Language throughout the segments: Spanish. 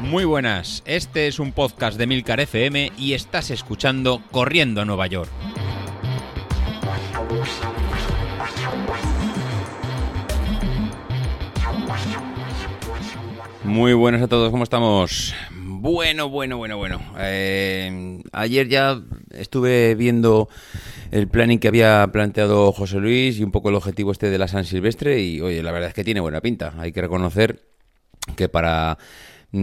Muy buenas, este es un podcast de Milcar FM y estás escuchando Corriendo a Nueva York. Muy buenas a todos, ¿cómo estamos? Bueno, bueno, bueno, bueno. Eh, ayer ya estuve viendo el planning que había planteado José Luis y un poco el objetivo este de la San Silvestre y oye, la verdad es que tiene buena pinta. Hay que reconocer que para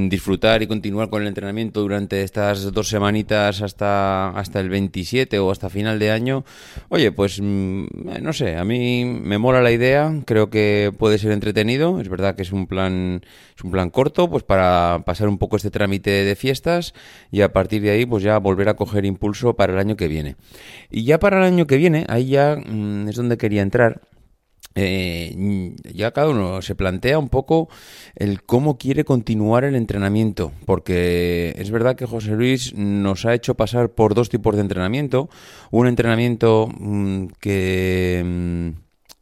disfrutar y continuar con el entrenamiento durante estas dos semanitas hasta, hasta el 27 o hasta final de año, oye, pues mm, eh, no sé, a mí me mola la idea, creo que puede ser entretenido, es verdad que es un plan, es un plan corto, pues para pasar un poco este trámite de fiestas y a partir de ahí pues ya volver a coger impulso para el año que viene. Y ya para el año que viene, ahí ya mm, es donde quería entrar eh, ya cada uno se plantea un poco el cómo quiere continuar el entrenamiento, porque es verdad que José Luis nos ha hecho pasar por dos tipos de entrenamiento, un entrenamiento mm, que, mm,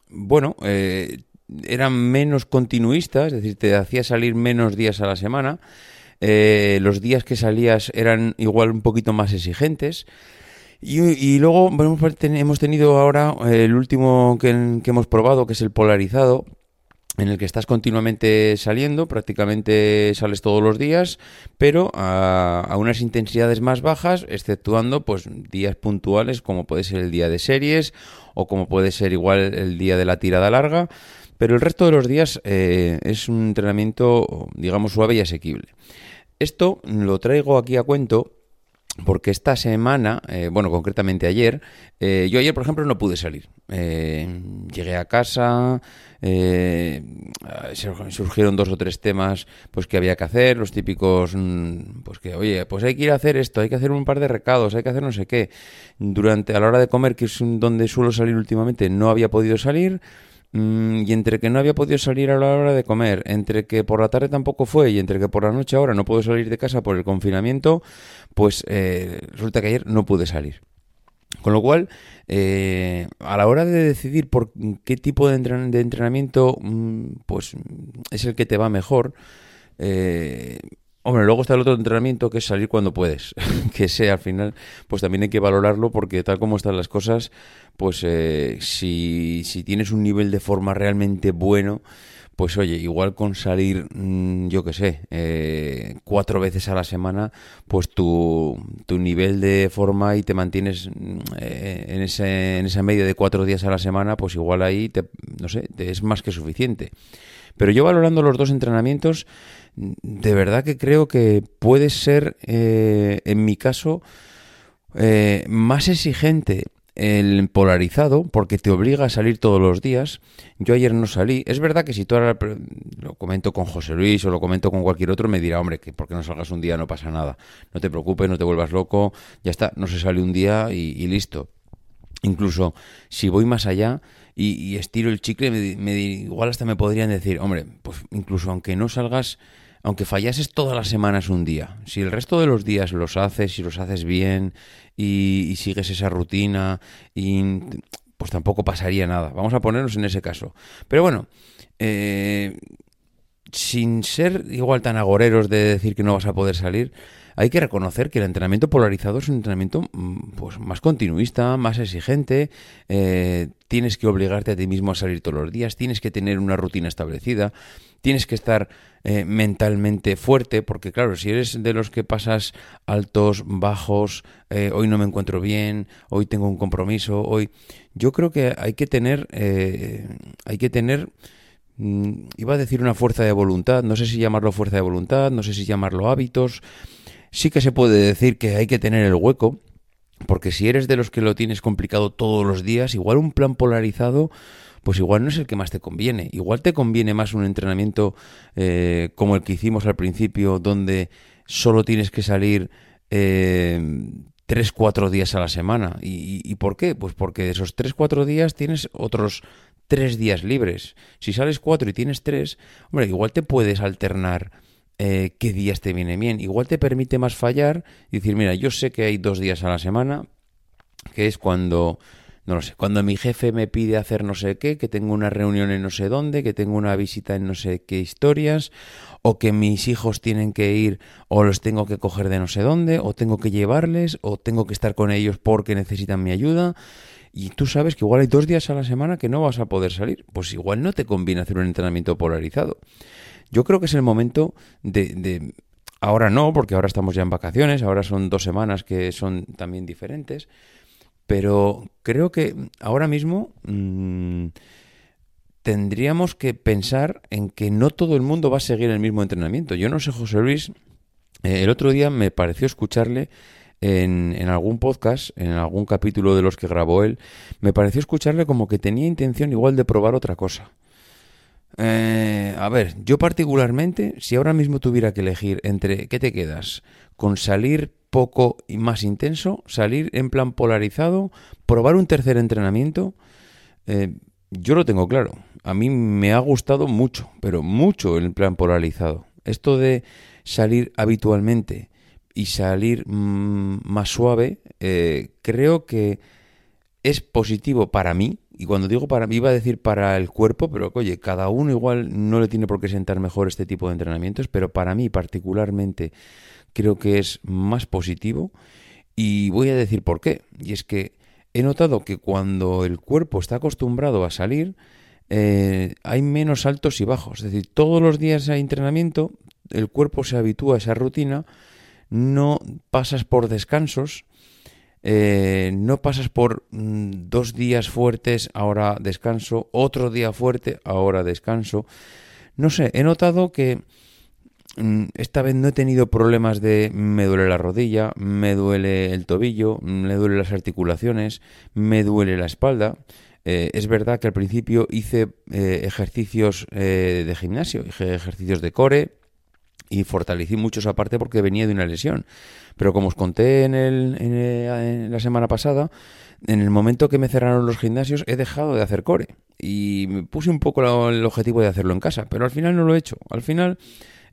bueno, eh, eran menos continuistas, es decir, te hacía salir menos días a la semana, eh, los días que salías eran igual un poquito más exigentes, y, luego hemos tenido ahora eh, el último que, hemos probado, que es el polarizado, en el que estás continuamente saliendo, prácticamente sales todos los días, pero a, unas intensidades más bajas, exceptuando pues días puntuales como puede ser el día de series o como puede ser igual el día de la tirada larga, pero el resto de los días eh, es un entrenamiento, digamos, suave y asequible. Esto lo traigo aquí a cuento porque esta semana, eh, bueno, concretamente ayer, eh, yo ayer, por ejemplo, no pude salir. Eh, llegué a casa, surgieron dos o tres temas pues que había que hacer, los típicos, mm, pues que, oye, pues hay que ir a hacer esto, hay que hacer un par de recados, hay que hacer no sé qué. Durante, a la hora de comer, que es donde suelo salir últimamente, no había podido salir. Mm, y entre que no había podido salir a la hora de comer, entre que por la tarde tampoco fue y entre que por la noche ahora no puedo salir de casa por el confinamiento, pues eh, resulta que ayer no pude salir. Con lo cual, eh, a la hora de decidir por qué tipo de, entrenamiento mm, pues, es el que te va mejor, eh, Hombre, luego está el otro entrenamiento que es salir cuando puedes, que ese al final pues también hay que valorarlo porque tal como están las cosas, pues eh, si, si tienes un nivel de forma realmente bueno, pues oye, igual con salir, mm, yo qué sé, eh, cuatro veces a la semana, pues tu, tu nivel de forma y te mantienes mm, eh, en, ese, en esa media de cuatro días a la semana, pues igual ahí, te, no sé, te es más que suficiente. Pero yo valorando los dos entrenamientos, de verdad que creo que puede ser, eh, en mi caso, eh, más exigente el polarizado porque te obliga a salir todos los días. Yo ayer no salí. Es verdad que si tú ahora lo comento con José Luis o lo comento con cualquier otro, me dirá, hombre, que porque no salgas un día no pasa nada. No te preocupes, no te vuelvas loco, ya está, no se sale un día y listo. Incluso si voy más allá y, estiro el chicle, me, igual hasta me podrían decir, hombre, pues incluso aunque no salgas, aunque fallases todas las semanas un día, si el resto de los días los haces y los haces bien y, sigues esa rutina, y, pues tampoco pasaría nada. Vamos a ponernos en ese caso. Pero bueno, eh, sin ser igual tan agoreros de decir que no vas a poder salir, hay que reconocer que el entrenamiento polarizado es un entrenamiento mm, pues, más continuista, más exigente, eh, tienes que obligarte a ti mismo a salir todos los días, tienes que tener una rutina establecida, tienes que estar eh, mentalmente fuerte, porque claro, si eres de los que pasas altos, bajos, eh, hoy no me encuentro bien, hoy tengo un compromiso, hoy... Yo creo que hay que tener... hay que tener mm, iba a decir una fuerza de voluntad, no sé si llamarlo fuerza de voluntad, no sé si llamarlo hábitos, sí que se puede decir que hay que tener el hueco, porque si eres de los que lo tienes complicado todos los días, igual un plan polarizado, pues igual no es el que más te conviene. Igual te conviene más un entrenamiento eh, como el que hicimos al principio, donde solo tienes que salir eh, tres, cuatro días a la semana. ¿Y, ¿Y, por qué? Pues porque de esos tres, cuatro días tienes otros tres días libres. Si sales cuatro y tienes tres, hombre, igual te puedes alternar eh, qué días te viene bien. Igual te permite más fallar y decir, mira, yo sé que hay dos días a la semana, que es cuando no lo sé, cuando mi jefe me pide hacer no sé qué, que tengo una reunión en no sé dónde, que tengo una visita en no sé qué historias, o que mis hijos tienen que ir o los tengo que coger de no sé dónde, o tengo que llevarles, o tengo que estar con ellos porque necesitan mi ayuda. Y tú sabes que igual hay dos días a la semana que no vas a poder salir. Pues igual no te conviene hacer un entrenamiento polarizado. Yo creo que es el momento de, ahora no, porque ahora estamos ya en vacaciones, ahora son dos semanas que son también diferentes, pero creo que ahora mismo mm, tendríamos que pensar en que no todo el mundo va a seguir el mismo entrenamiento. Yo no sé, José Luis, eh, el otro día me pareció escucharle en, en, algún podcast, en algún capítulo de los que grabó él, me pareció escucharle como que tenía intención igual de probar otra cosa. Eh, a ver, yo particularmente, si ahora mismo tuviera que elegir entre, ¿qué te quedas? Con salir poco y más intenso, salir en plan polarizado, probar un tercer entrenamiento, eh, yo lo tengo claro. A mí me ha gustado mucho, pero mucho el plan polarizado. Esto de salir habitualmente y salir mm, más suave, eh, creo que es positivo para mí, y cuando digo para iba a decir para el cuerpo, pero oye, cada uno igual no le tiene por qué sentar mejor este tipo de entrenamientos, pero para mí particularmente creo que es más positivo y voy a decir por qué. Y es que he notado que cuando el cuerpo está acostumbrado a salir, eh, hay menos altos y bajos. Es decir, todos los días hay entrenamiento, el cuerpo se habitúa a esa rutina, no pasas por descansos, eh, no pasas por mm, dos días fuertes, ahora descanso, otro día fuerte, ahora descanso. No sé, he notado que mm, esta vez no he tenido problemas de me duele la rodilla, me duele el tobillo, me duele las articulaciones, me duele la espalda. Eh, es verdad que al principio hice eh, ejercicios de gimnasio, ejercicios de core, y fortalecí mucho esa parte porque venía de una lesión. Pero como os conté en, el, en, la semana pasada, en el momento que me cerraron los gimnasios he dejado de hacer core y me puse un poco el objetivo de hacerlo en casa, pero al final no lo he hecho. Al final,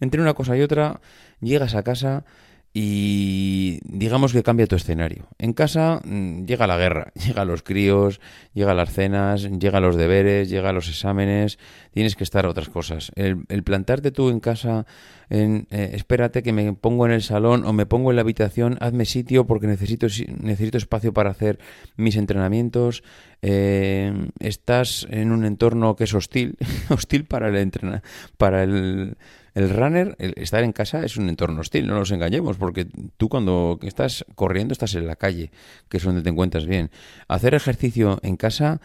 entre una cosa y otra, llegas a casa y digamos que cambia tu escenario. En casa mm, llega la guerra, llega los críos, llega las cenas, llega los deberes, llega los exámenes, tienes que estar a otras cosas. El, plantarte tú en casa, en eh, espérate que me pongo en el salón o me pongo en la habitación, hazme sitio porque necesito, necesito espacio para hacer mis entrenamientos, eh, estás en un entorno que es hostil, hostil para el entrenar, para el el runner, el estar en casa es un entorno hostil, no nos engañemos, porque tú cuando estás corriendo estás en la calle, que es donde te encuentras bien. Hacer ejercicio en casa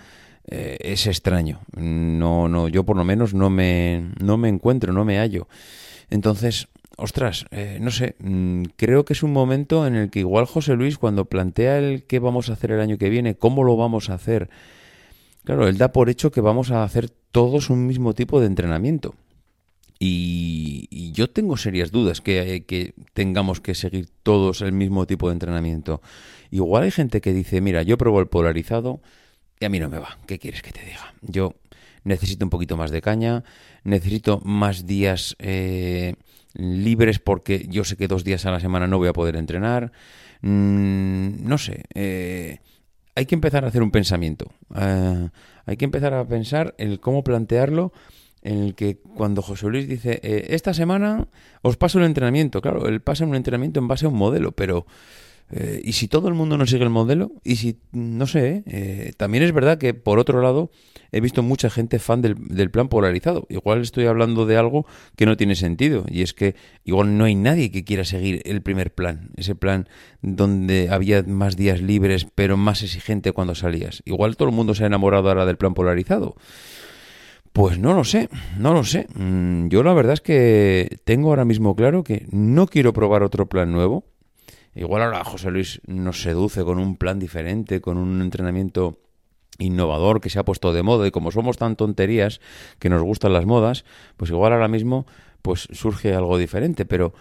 eh, es extraño. No, no, yo por lo menos no me, no me encuentro, no me hallo. Entonces, ostras, eh, no sé, mm, creo que es un momento en el que igual José Luis, cuando plantea el qué vamos a hacer el año que viene, cómo lo vamos a hacer, claro, él da por hecho que vamos a hacer todos un mismo tipo de entrenamiento. Y, yo tengo serias dudas que, que, tengamos que seguir todos el mismo tipo de entrenamiento. Igual hay gente que dice, mira, yo pruebo el polarizado y a mí no me va. ¿Qué quieres que te diga? Yo necesito un poquito más de caña, necesito más días eh, libres porque yo sé que dos días a la semana no voy a poder entrenar. Mm, no sé. Eh, hay que empezar a hacer un pensamiento. Eh, hay que empezar a pensar en cómo plantearlo en el que cuando José Luis dice, eh, esta semana os paso el entrenamiento, claro, él pasa un entrenamiento en base a un modelo, pero eh, ¿y si todo el mundo no sigue el modelo? Y si, no sé, eh, también es verdad que por otro lado he visto mucha gente fan del, del, plan polarizado. Igual estoy hablando de algo que no tiene sentido, y es que igual no hay nadie que quiera seguir el primer plan, ese plan donde había más días libres, pero más exigente cuando salías. Igual todo el mundo se ha enamorado ahora del plan polarizado. Pues no lo sé, no lo sé. Mm, yo la verdad es que tengo ahora mismo claro que no quiero probar otro plan nuevo. Igual ahora José Luis nos seduce con un plan diferente, con un entrenamiento innovador que se ha puesto de moda y como somos tan tonterías que nos gustan las modas, pues igual ahora mismo pues surge algo diferente, pero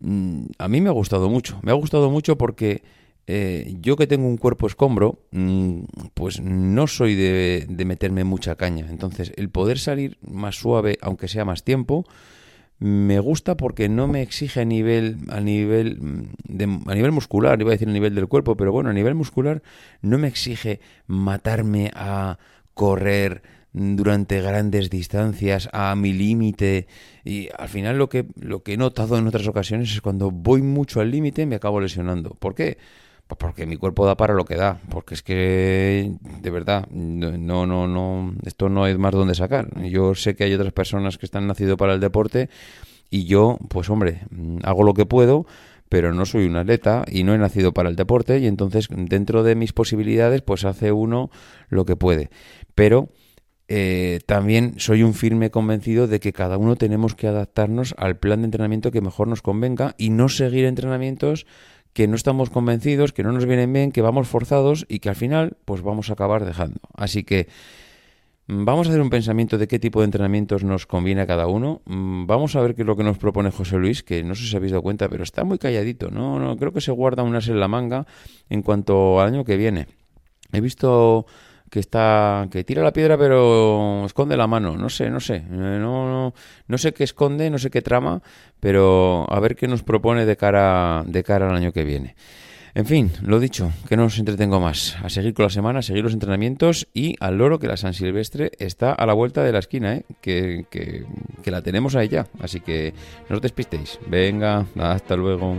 mm, a mí me ha gustado mucho, me ha gustado mucho porque eh, yo que tengo un cuerpo escombro, mm, pues no soy de, meterme mucha caña. Entonces, el poder salir más suave, aunque sea más tiempo, me gusta porque no me exige a nivel a nivel mm, a nivel muscular iba a decir a nivel del cuerpo pero bueno a nivel muscular no me exige matarme a correr durante grandes distancias a mi límite y al final lo que lo que he notado en otras ocasiones es cuando voy mucho al límite me acabo lesionando ¿por qué? Pues porque mi cuerpo da para lo que da, porque es que de verdad no no no esto no hay más donde sacar. Yo sé que hay otras personas que están nacido para el deporte y yo, pues hombre, hago lo que puedo, pero no soy un atleta y no he nacido para el deporte y entonces dentro de mis posibilidades pues hace uno lo que puede. Pero eh, también soy un firme convencido de que cada uno tenemos que adaptarnos al plan de entrenamiento que mejor nos convenga y no seguir entrenamientos que no estamos convencidos, que no nos vienen bien, que vamos forzados y que al final pues vamos a acabar dejando. Así que mm, vamos a hacer un pensamiento de qué tipo de entrenamientos nos conviene a cada uno. Mm, vamos a ver qué es lo que nos propone José Luis, que no sé si habéis dado cuenta, pero está muy calladito. No, no creo que se guarda unas en la manga en cuanto al año que viene. He visto que está que tira la piedra pero esconde la mano no sé no sé eh, no, no, no sé qué esconde no sé qué trama pero a ver qué nos propone de cara de cara al año que viene en fin, lo dicho, que no os entretengo más. A seguir con la semana, a seguir los entrenamientos y al loro que la San Silvestre está a la vuelta de la esquina, ¿eh? que, que, que la tenemos ahí ya. Así que no os despistéis. Venga, hasta luego.